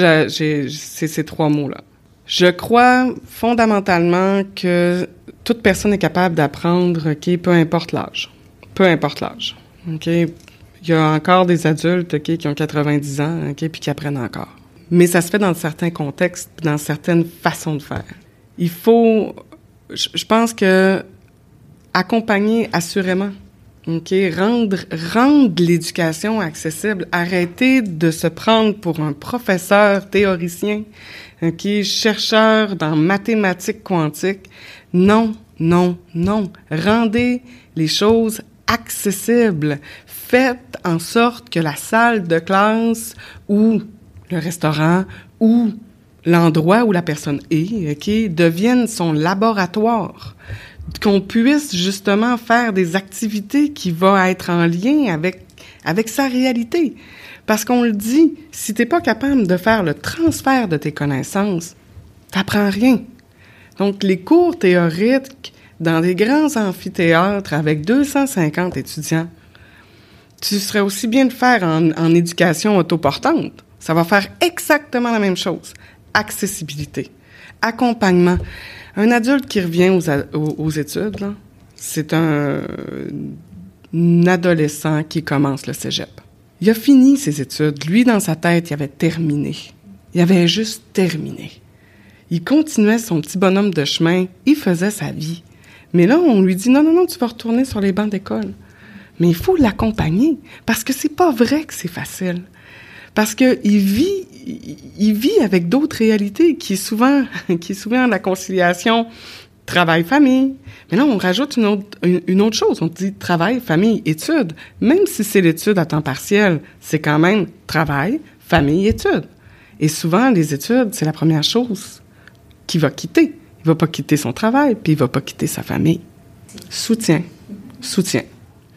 ces trois mots-là. Je crois fondamentalement que toute personne est capable d'apprendre, OK, peu importe l'âge. Peu importe l'âge. OK? Il y a encore des adultes, OK, qui ont 90 ans, OK, puis qui apprennent encore. Mais ça se fait dans certains contextes, dans certaines façons de faire il faut, je pense que accompagner assurément, ok, rendre rendre l'éducation accessible, arrêter de se prendre pour un professeur théoricien, ok, chercheur dans mathématiques quantiques. Non, non, non. Rendez les choses accessible. Faites en sorte que la salle de classe ou le restaurant ou l'endroit où la personne est, OK, devienne son laboratoire. Qu'on puisse justement faire des activités qui vont être en lien avec, avec sa réalité. Parce qu'on le dit, si t'es pas capable de faire le transfert de tes connaissances, t'apprends rien. Donc, les cours théoriques dans des grands amphithéâtres avec 250 étudiants, tu serais aussi bien de faire en, en éducation autoportante. Ça va faire exactement la même chose. Accessibilité, accompagnement. Un adulte qui revient aux, études, c'est un, un adolescent qui commence le cégep. Il a fini ses études. Lui, dans sa tête, il avait terminé. Il avait juste terminé. Il continuait son petit bonhomme de chemin. Il faisait sa vie. Mais là, on lui dit non, non, non, tu vas retourner sur les bancs d'école. Mais il faut l'accompagner parce que c'est pas vrai que c'est facile. Parce que il vit, il vit avec d'autres réalités qui est souvent, qui souvent la conciliation travail-famille. Mais là, on rajoute une autre, une, autre chose. On dit travail, famille, études. Même si c'est l'étude à temps partiel, c'est quand même travail, famille, études. Et souvent, les études, c'est la première chose qu'il va quitter. Il va pas quitter son travail, puis il va pas quitter sa famille. Soutien. Soutien.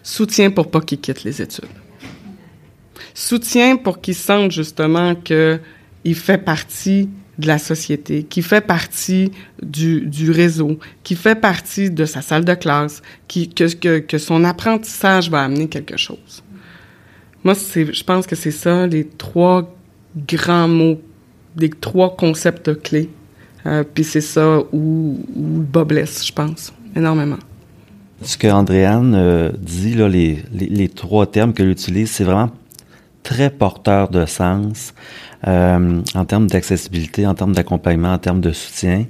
Soutien pour pas qu'il quitte les études. Soutien pour qu'il sente justement que il fait partie de la société, qui fait partie du, du réseau, qui fait partie de sa salle de classe, que, que, que son apprentissage va amener quelque chose. Moi, je pense que c'est ça, les trois grands mots, les trois concepts clés. Euh, puis c'est ça où, où le bas blesse, je pense, énormément. Ce que Andréane euh, dit, là, les, les, les trois termes qu'elle utilise, c'est vraiment très porteur de sens euh, en termes d'accessibilité, en termes d'accompagnement, en termes de soutien.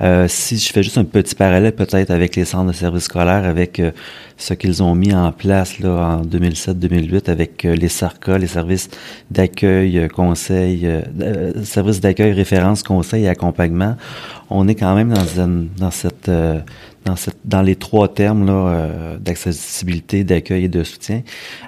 Euh, si je fais juste un petit parallèle peut-être avec les centres de services scolaires, avec euh, ce qu'ils ont mis en place là en 2007-2008 avec euh, les SARCA, les services d'accueil, conseil, services d'accueil, référence, conseil et accompagnement, on est quand même dans, une, dans cette dans, cette, dans les trois termes là, euh, d'accessibilité, d'accueil et de soutien.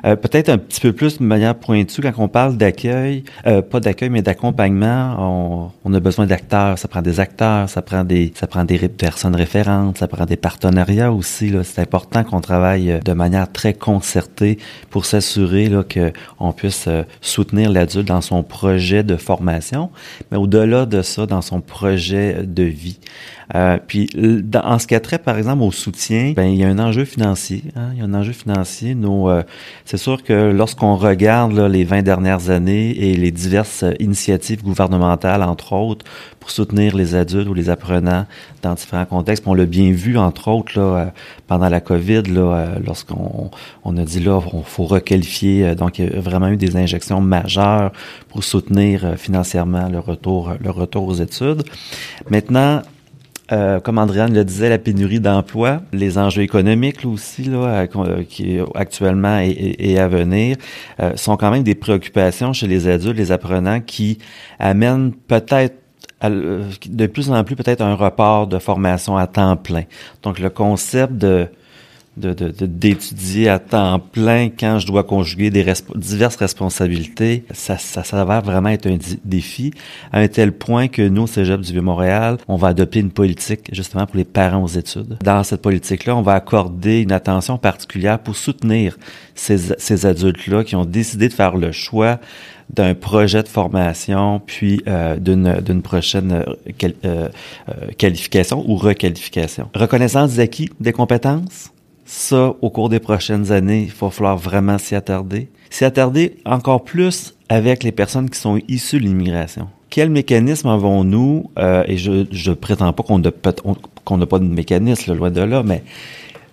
Euh, peut-être un petit peu plus de manière pointue, quand on parle d'accueil, euh, pas d'accueil, mais d'accompagnement, on, on, a besoin d'acteurs. Ça prend des acteurs, ça prend des, ça prend des personnes référentes, ça prend des partenariats aussi. C'est important qu'on travaille de manière très concertée pour s'assurer qu'on puisse soutenir l'adulte dans son projet de formation, mais au-delà de ça, dans son projet de vie. Euh, puis, en ce qui a trait, par exemple, au soutien, ben il y a un enjeu financier. Hein, il y a un enjeu financier. Nous, euh, c'est sûr que lorsqu'on regarde là, les 20 dernières années et les diverses initiatives gouvernementales, entre autres, pour soutenir les adultes ou les apprenants dans différents contextes, on l'a bien vu, entre autres, là, euh, pendant la COVID, là, lorsqu'on on a dit là, on faut requalifier. Donc, il y a vraiment eu des injections majeures pour soutenir financièrement le retour, le retour aux études. Maintenant, euh, comme Andréane le disait, la pénurie d'emploi, les enjeux économiques là, aussi, là, euh, qui actuellement et, à venir, euh, sont quand même des préoccupations chez les adultes, les apprenants, qui amènent peut-être de plus en plus peut-être un report de formation à temps plein. Donc le concept de d'étudier de, à temps plein quand je dois conjuguer des diverses responsabilités, ça, ça s'avère vraiment être un défi à un tel point que nous, au Cégep du Vieux-Montréal, on va adopter une politique justement pour les parents aux études. Dans cette politique-là, on va accorder une attention particulière pour soutenir ces, ces adultes-là qui ont décidé de faire le choix d'un projet de formation, puis euh, d'une prochaine euh, euh, qualification ou requalification. Reconnaissance des acquis, des compétences, ça, au cours des prochaines années, il va falloir vraiment s'y attarder. S'y attarder encore plus avec les personnes qui sont issues de l'immigration. Quel mécanisme avons-nous, euh, et je ne prétends pas qu'on n'a pas de mécanisme, loin de là, mais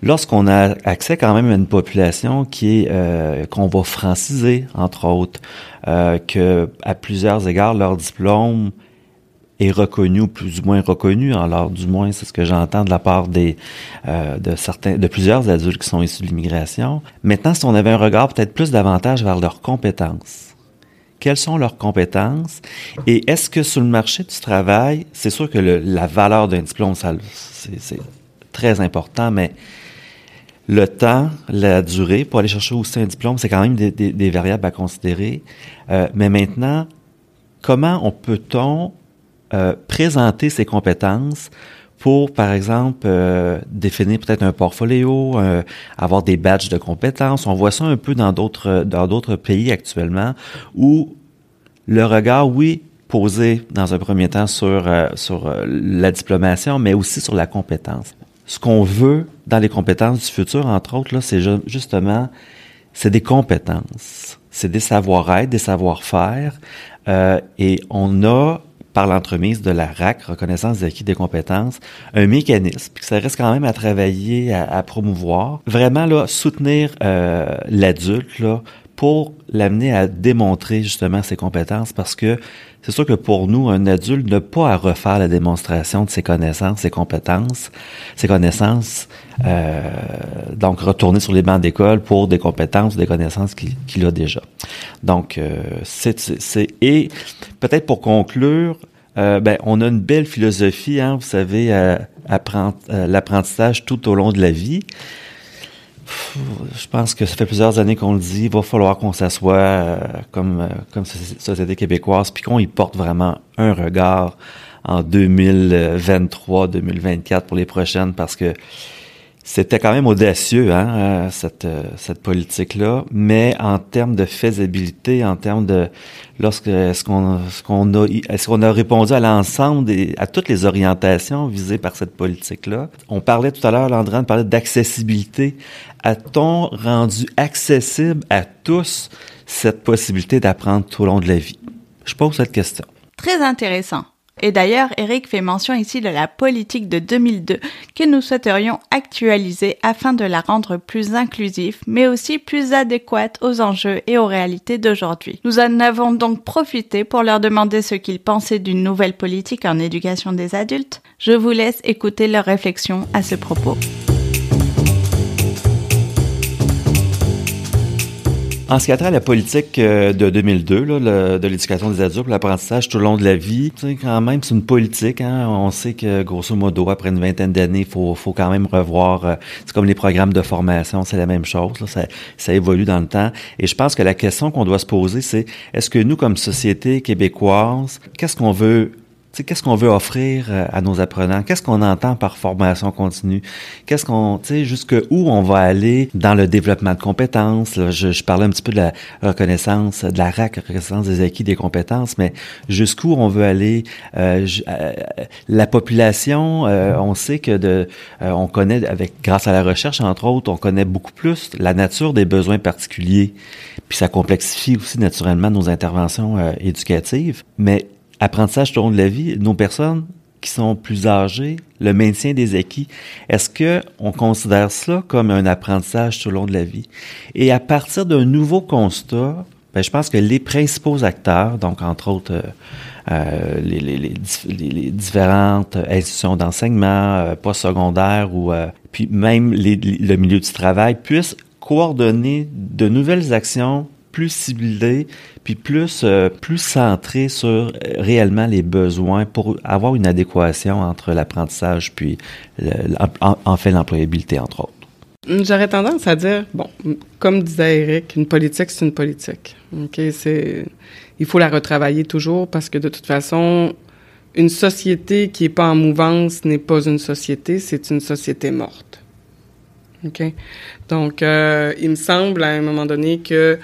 lorsqu'on a accès quand même à une population qui est euh, qu'on va franciser, entre autres, euh, que à plusieurs égards, leur diplôme est reconnu ou plus ou moins reconnu. Alors, du moins, c'est ce que j'entends de la part euh, de plusieurs adultes qui sont issus de l'immigration. Maintenant, si on avait un regard peut-être plus davantage vers leurs compétences, quelles sont leurs compétences et est-ce que sur le marché du travail, c'est sûr que la valeur d'un diplôme, c'est, très important, mais le temps, la durée pour aller chercher aussi un diplôme, c'est quand même des, variables à considérer. Euh, mais maintenant, comment on peut-on euh, présenter ses compétences pour, par exemple, euh, définir peut-être un portfolio, euh, avoir des badges de compétences. On voit ça un peu dans d'autres dans d'autres pays actuellement où le regard, oui, posé dans un premier temps sur sur la diplomation, mais aussi sur la compétence ce qu'on veut dans les compétences du futur, entre autres, là, c'est justement, c'est des compétences, c'est des savoir-être, des savoir-faire, et on a par l'entremise de la RAC, reconnaissance des acquis des compétences, un mécanisme, puis ça reste quand même à travailler, à, à promouvoir, vraiment là, soutenir euh, l'adulte là, pour l'amener à démontrer justement ses compétences parce que c'est sûr que pour nous, un adulte n'a pas à refaire la démonstration de ses connaissances, ses compétences, ses connaissances, euh, donc retourner sur les bancs d'école pour des compétences, des connaissances qu'il a déjà. Donc, euh, c'est et peut-être pour conclure, euh, ben, on a une belle philosophie, hein, vous savez, euh, euh, l'apprentissage tout au long de la vie je pense que ça fait plusieurs années qu'on le dit, il va falloir qu'on s'assoie euh, comme, euh, comme société québécoise, puis qu'on y porte vraiment un regard en 2023, 2024 pour les prochaines, parce que c'était quand même audacieux, hein, euh, cette, euh, cette politique-là, mais en termes de faisabilité, en termes de lorsque est-ce qu'on ce qu'on a est-ce qu'on a répondu à l'ensemble à toutes les orientations visées par cette politique-là? On parlait tout à l'heure, Landran parlait d'accessibilité. A-t-on rendu accessible à tous cette possibilité d'apprendre tout au long de la vie? Je pose cette question. Très intéressant. Et d'ailleurs, Eric fait mention ici de la politique de 2002 que nous souhaiterions actualiser afin de la rendre plus inclusive, mais aussi plus adéquate aux enjeux et aux réalités d'aujourd'hui. Nous en avons donc profité pour leur demander ce qu'ils pensaient d'une nouvelle politique en éducation des adultes. Je vous laisse écouter leurs réflexions à ce propos. En ce qui a trait à la politique euh, de 2002, là, de l'éducation des adultes, l'apprentissage tout au long de la vie, quand même, c'est une politique. Hein? On sait que, grosso modo, après une vingtaine d'années, il faut, faut quand même revoir. Euh, c'est comme les programmes de formation, c'est la même chose. Là, ça, ça évolue dans le temps. Et je pense que la question qu'on doit se poser, c'est est-ce que nous, comme société québécoise, qu'est-ce qu'on veut qu'est-ce qu'on veut offrir euh, à nos apprenants? Qu'est-ce qu'on entend par formation continue? Qu'est-ce qu'on, tu sais, jusque où on va aller dans le développement de compétences? je, je, parlais un petit peu de la reconnaissance, de la RAC, reconnaissance des acquis des compétences, mais jusqu'où on veut aller? Euh, euh, la population, euh, on sait que de, euh, on connaît avec, grâce à la recherche, entre autres, on connaît beaucoup plus la nature des besoins particuliers. Puis ça complexifie aussi naturellement nos interventions éducatives. Mais apprentissage tout au long de la vie, nos personnes qui sont plus âgées, le maintien des acquis, est-ce que on considère cela comme un apprentissage tout au long de la vie? Et à partir d'un nouveau constat, ben, je pense que les principaux acteurs, donc entre autres euh, euh les, différentes institutions d'enseignement, euh, postsecondaire ou euh, puis même le milieu du travail, puissent coordonner de nouvelles actions plus ciblé, puis plus euh, plus centré sur euh, réellement les besoins pour avoir une adéquation entre l'apprentissage puis le, en, fait l'employabilité entre autres. J'aurais tendance à dire bon, comme disait Eric, une politique c'est une politique. Ok, il faut la retravailler toujours parce que de toute façon une société qui est pas en mouvance n'est pas une société, c'est une société morte. OK? Donc, euh, il me semble à un moment donné que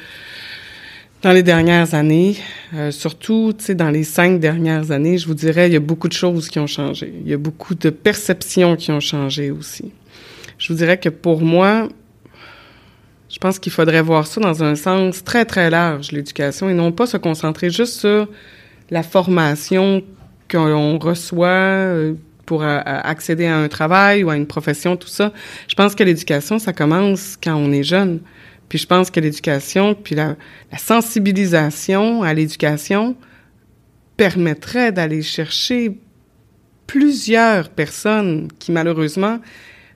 dans les dernières années, euh, surtout dans les cinq dernières années, je vous dirais, il y a beaucoup de choses qui ont changé. Il y a beaucoup de perceptions qui ont changé aussi. Je vous dirais que pour moi, je pense qu'il faudrait voir ça dans un sens très, très large, l'éducation, et non pas se concentrer juste sur la formation qu'on reçoit euh, pour accéder à un travail ou à une profession, tout ça. Je pense que l'éducation, ça commence quand on est jeune. Puis je pense que l'éducation, puis la, sensibilisation à l'éducation permettrait d'aller chercher plusieurs personnes qui malheureusement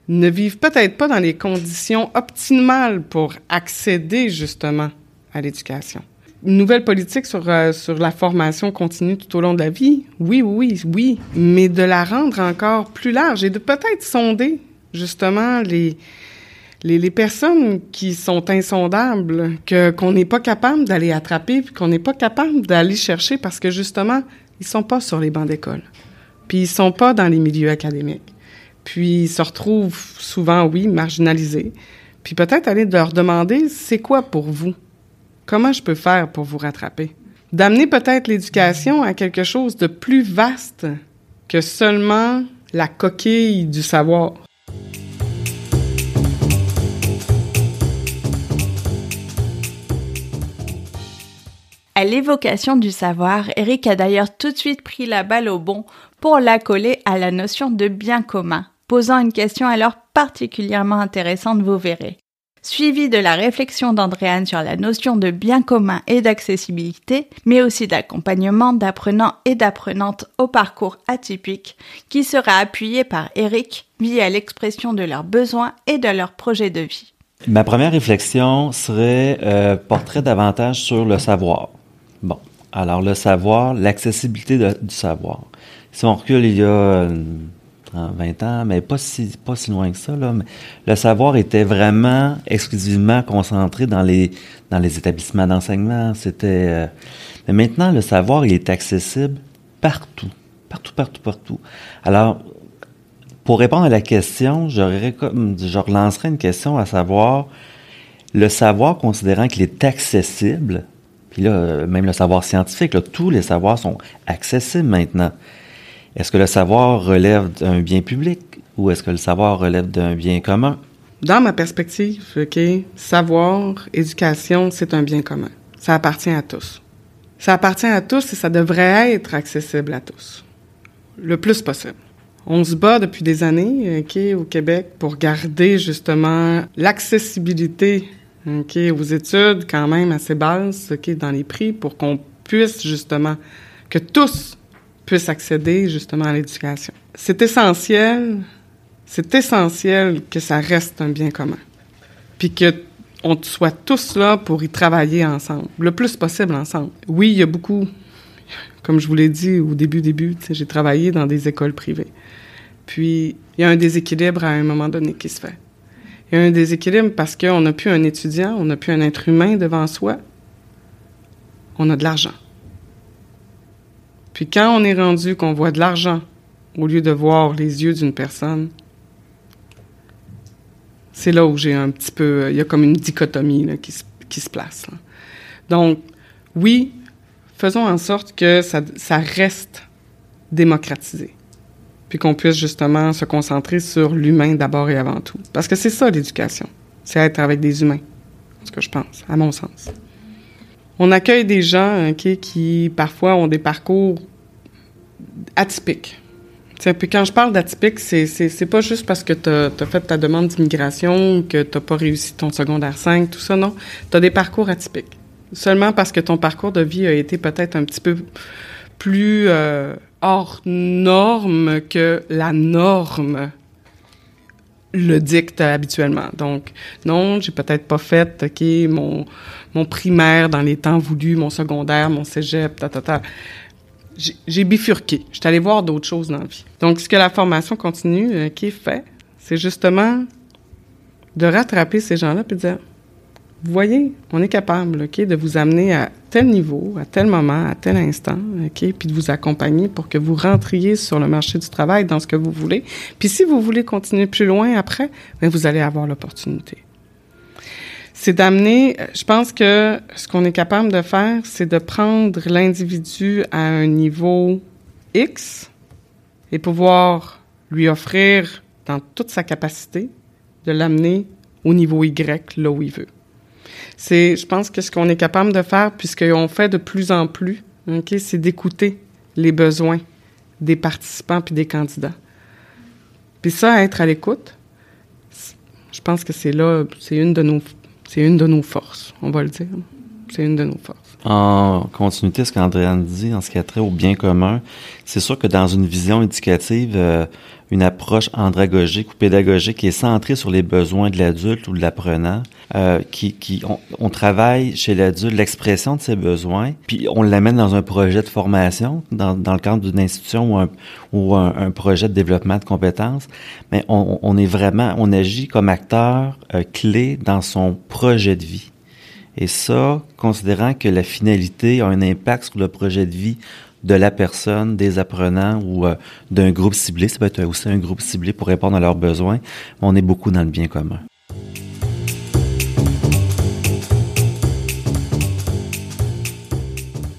ne vivent peut-être pas dans les conditions optimales pour accéder justement à l'éducation. Une nouvelle politique sur, euh, sur la formation continue tout au long de la vie, oui, oui, oui, mais de la rendre encore plus large et de peut-être sonder justement les, Les, personnes qui sont insondables, que qu'on n'est pas capable d'aller attraper, puis qu'on n'est pas capable d'aller chercher parce que justement, ils sont pas sur les bancs d'école. Puis ils sont pas dans les milieux académiques. Puis ils se retrouvent souvent, oui, marginalisés. Puis peut-être aller leur demander, c'est quoi pour vous? Comment je peux faire pour vous rattraper? D'amener peut-être l'éducation à quelque chose de plus vaste que seulement la coquille du savoir. À l'évocation du savoir, Eric a d'ailleurs tout de suite pris la balle au bon pour l'accoler à la notion de bien commun, posant une question alors particulièrement intéressante, vous verrez. Suivi de la réflexion d'Andréane sur la notion de bien commun et d'accessibilité, mais aussi d'accompagnement d'apprenants et d'apprenantes au parcours atypique, qui sera appuyé par Eric via l'expression de leurs besoins et de leurs projets de vie. Ma première réflexion serait euh, davantage sur le savoir. Bon, alors le savoir, l'accessibilité du savoir. Si on recule il y a 20 ans, mais pas si, pas si loin que ça, là, mais le savoir était vraiment exclusivement concentré dans les, dans les établissements d'enseignement. C'était, euh, mais maintenant, le savoir, il est accessible partout. Partout, partout, partout. Alors, pour répondre à la question, je relancerai une question à savoir, le savoir, considérant qu'il est accessible, puis là, euh, même le savoir scientifique, tous les savoirs sont accessibles maintenant. Est-ce que le savoir relève d'un bien public ou est-ce que le savoir relève d'un bien commun? Dans ma perspective, OK, savoir, éducation, c'est un bien commun. Ça appartient à tous. Ça appartient à tous et ça devrait être accessible à tous. Le plus possible. On se bat depuis des années, au Québec pour garder justement l'accessibilité OK, aux études quand même assez basses, OK, dans les prix pour qu'on puisse justement, que tous puissent accéder justement à l'éducation. C'est essentiel, c'est essentiel que ça reste un bien commun. Puis que on soit tous là pour y travailler ensemble, le plus possible ensemble. Oui, il y a beaucoup, comme je vous l'ai dit au début, début, j'ai travaillé dans des écoles privées. Puis, il y a un déséquilibre à un moment donné qui se fait. Il y a un déséquilibre parce qu'on n'a plus un étudiant, on n'a plus un être humain devant soi. On a de l'argent. Puis quand on est rendu qu'on voit de l'argent au lieu de voir les yeux d'une personne, c'est là où j'ai un petit peu, il y a comme une dichotomie qui, se, place. Donc, oui, faisons en sorte que ça reste démocratisé puis qu'on puisse justement se concentrer sur l'humain d'abord et avant tout. Parce que c'est ça l'éducation, c'est être avec des humains, ce que je pense, à mon sens. On accueille des gens qui parfois ont des parcours atypiques. puis quand je parle d'atypique, c'est, c'est, pas juste parce que tu as, fait ta demande d'immigration, que tu pas réussi ton secondaire 5, tout ça, non. Tu des parcours atypiques. Seulement parce que ton parcours de vie a été peut-être un petit peu plus euh, hors norme que la norme le dicte habituellement. Donc, non, j'ai peut-être pas fait, OK, mon, mon primaire dans les temps voulus, mon secondaire, mon cégep, ta, ta, ta. J'ai bifurqué. Je suis allée voir d'autres choses dans la vie. Donc, ce que la formation continue euh, qui est fait, c'est justement de rattraper ces gens-là puis de dire, vous voyez, on est capable, OK, de vous amener à tel niveau, à tel moment, à tel instant, OK, puis de vous accompagner pour que vous rentriez sur le marché du travail dans ce que vous voulez. Puis si vous voulez continuer plus loin après, bien, vous allez avoir l'opportunité. C'est d'amener, je pense que ce qu'on est capable de faire, c'est de prendre l'individu à un niveau X et pouvoir lui offrir dans toute sa capacité de l'amener au niveau Y, là où il veut. C'est, je pense que ce qu'on est capable de faire, puisqu'on fait de plus en plus, c'est d'écouter les besoins des participants puis des candidats. Puis ça, être à l'écoute, je pense que c'est là, c'est une de nos, c'est une de nos forces, on va le dire. C'est une de nos forces. En continuité, ce qu'Andréane dit en ce qui a trait au bien commun, c'est sûr que dans une vision éducative, euh, une approche andragogique ou pédagogique qui est centrée sur les besoins de l'adulte ou de l'apprenant, euh, qui, qui on, travaille chez l'adulte l'expression de ses besoins, puis on l'amène dans un projet de formation, dans, dans le cadre d'une institution ou, un, ou un, projet de développement de compétences, mais on, on est vraiment, on agit comme acteur euh, clé dans son projet de vie. Et ça, considérant que la finalité a un impact sur le projet de vie de la personne, des apprenants ou euh, d'un groupe ciblé, ça peut être aussi un groupe ciblé pour répondre à leurs besoins, on est beaucoup dans le bien commun.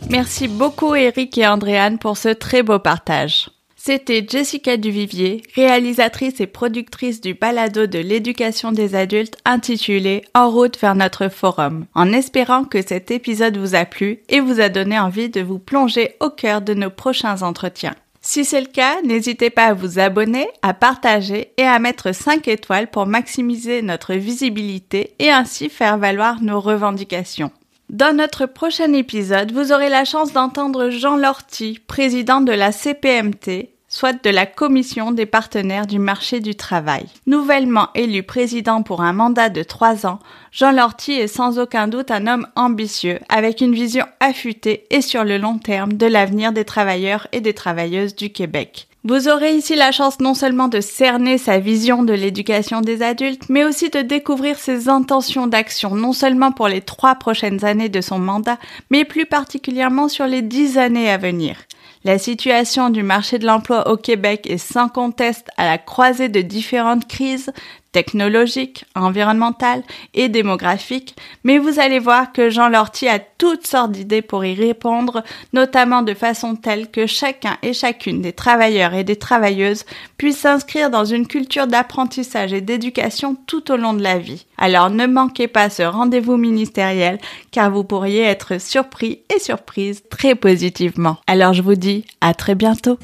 Merci beaucoup Eric et Andréane pour ce très beau partage. C'était Jessica Duvivier, réalisatrice et productrice du balado de l'éducation des adultes intitulé En route vers notre forum, en espérant que cet épisode vous a plu et vous a donné envie de vous plonger au cœur de nos prochains entretiens. Si c'est le cas, n'hésitez pas à vous abonner, à partager et à mettre 5 étoiles pour maximiser notre visibilité et ainsi faire valoir nos revendications. Dans notre prochain épisode, vous aurez la chance d'entendre Jean Lorty, président de la CPMT, soit de la Commission des partenaires du marché du travail. Nouvellement élu président pour un mandat de trois ans, Jean Lorty est sans aucun doute un homme ambitieux, avec une vision affûtée et sur le long terme de l'avenir des travailleurs et des travailleuses du Québec. Vous aurez ici la chance non seulement de cerner sa vision de l'éducation des adultes, mais aussi de découvrir ses intentions d'action, non seulement pour les trois prochaines années de son mandat, mais plus particulièrement sur les dix années à venir. La situation du marché de l'emploi au Québec est sans conteste à la croisée de différentes crises technologiques, environnementales et démographiques, mais vous allez voir que Jean Lorty a toutes sortes d'idées pour y répondre, notamment de façon telle que chacun et chacune des travailleurs et des travailleuses puissent s'inscrire dans une culture d'apprentissage et d'éducation tout au long de la vie. Alors ne manquez pas ce rendez-vous ministériel car vous pourriez être surpris et surprise très positivement. Alors je vous dis à très bientôt.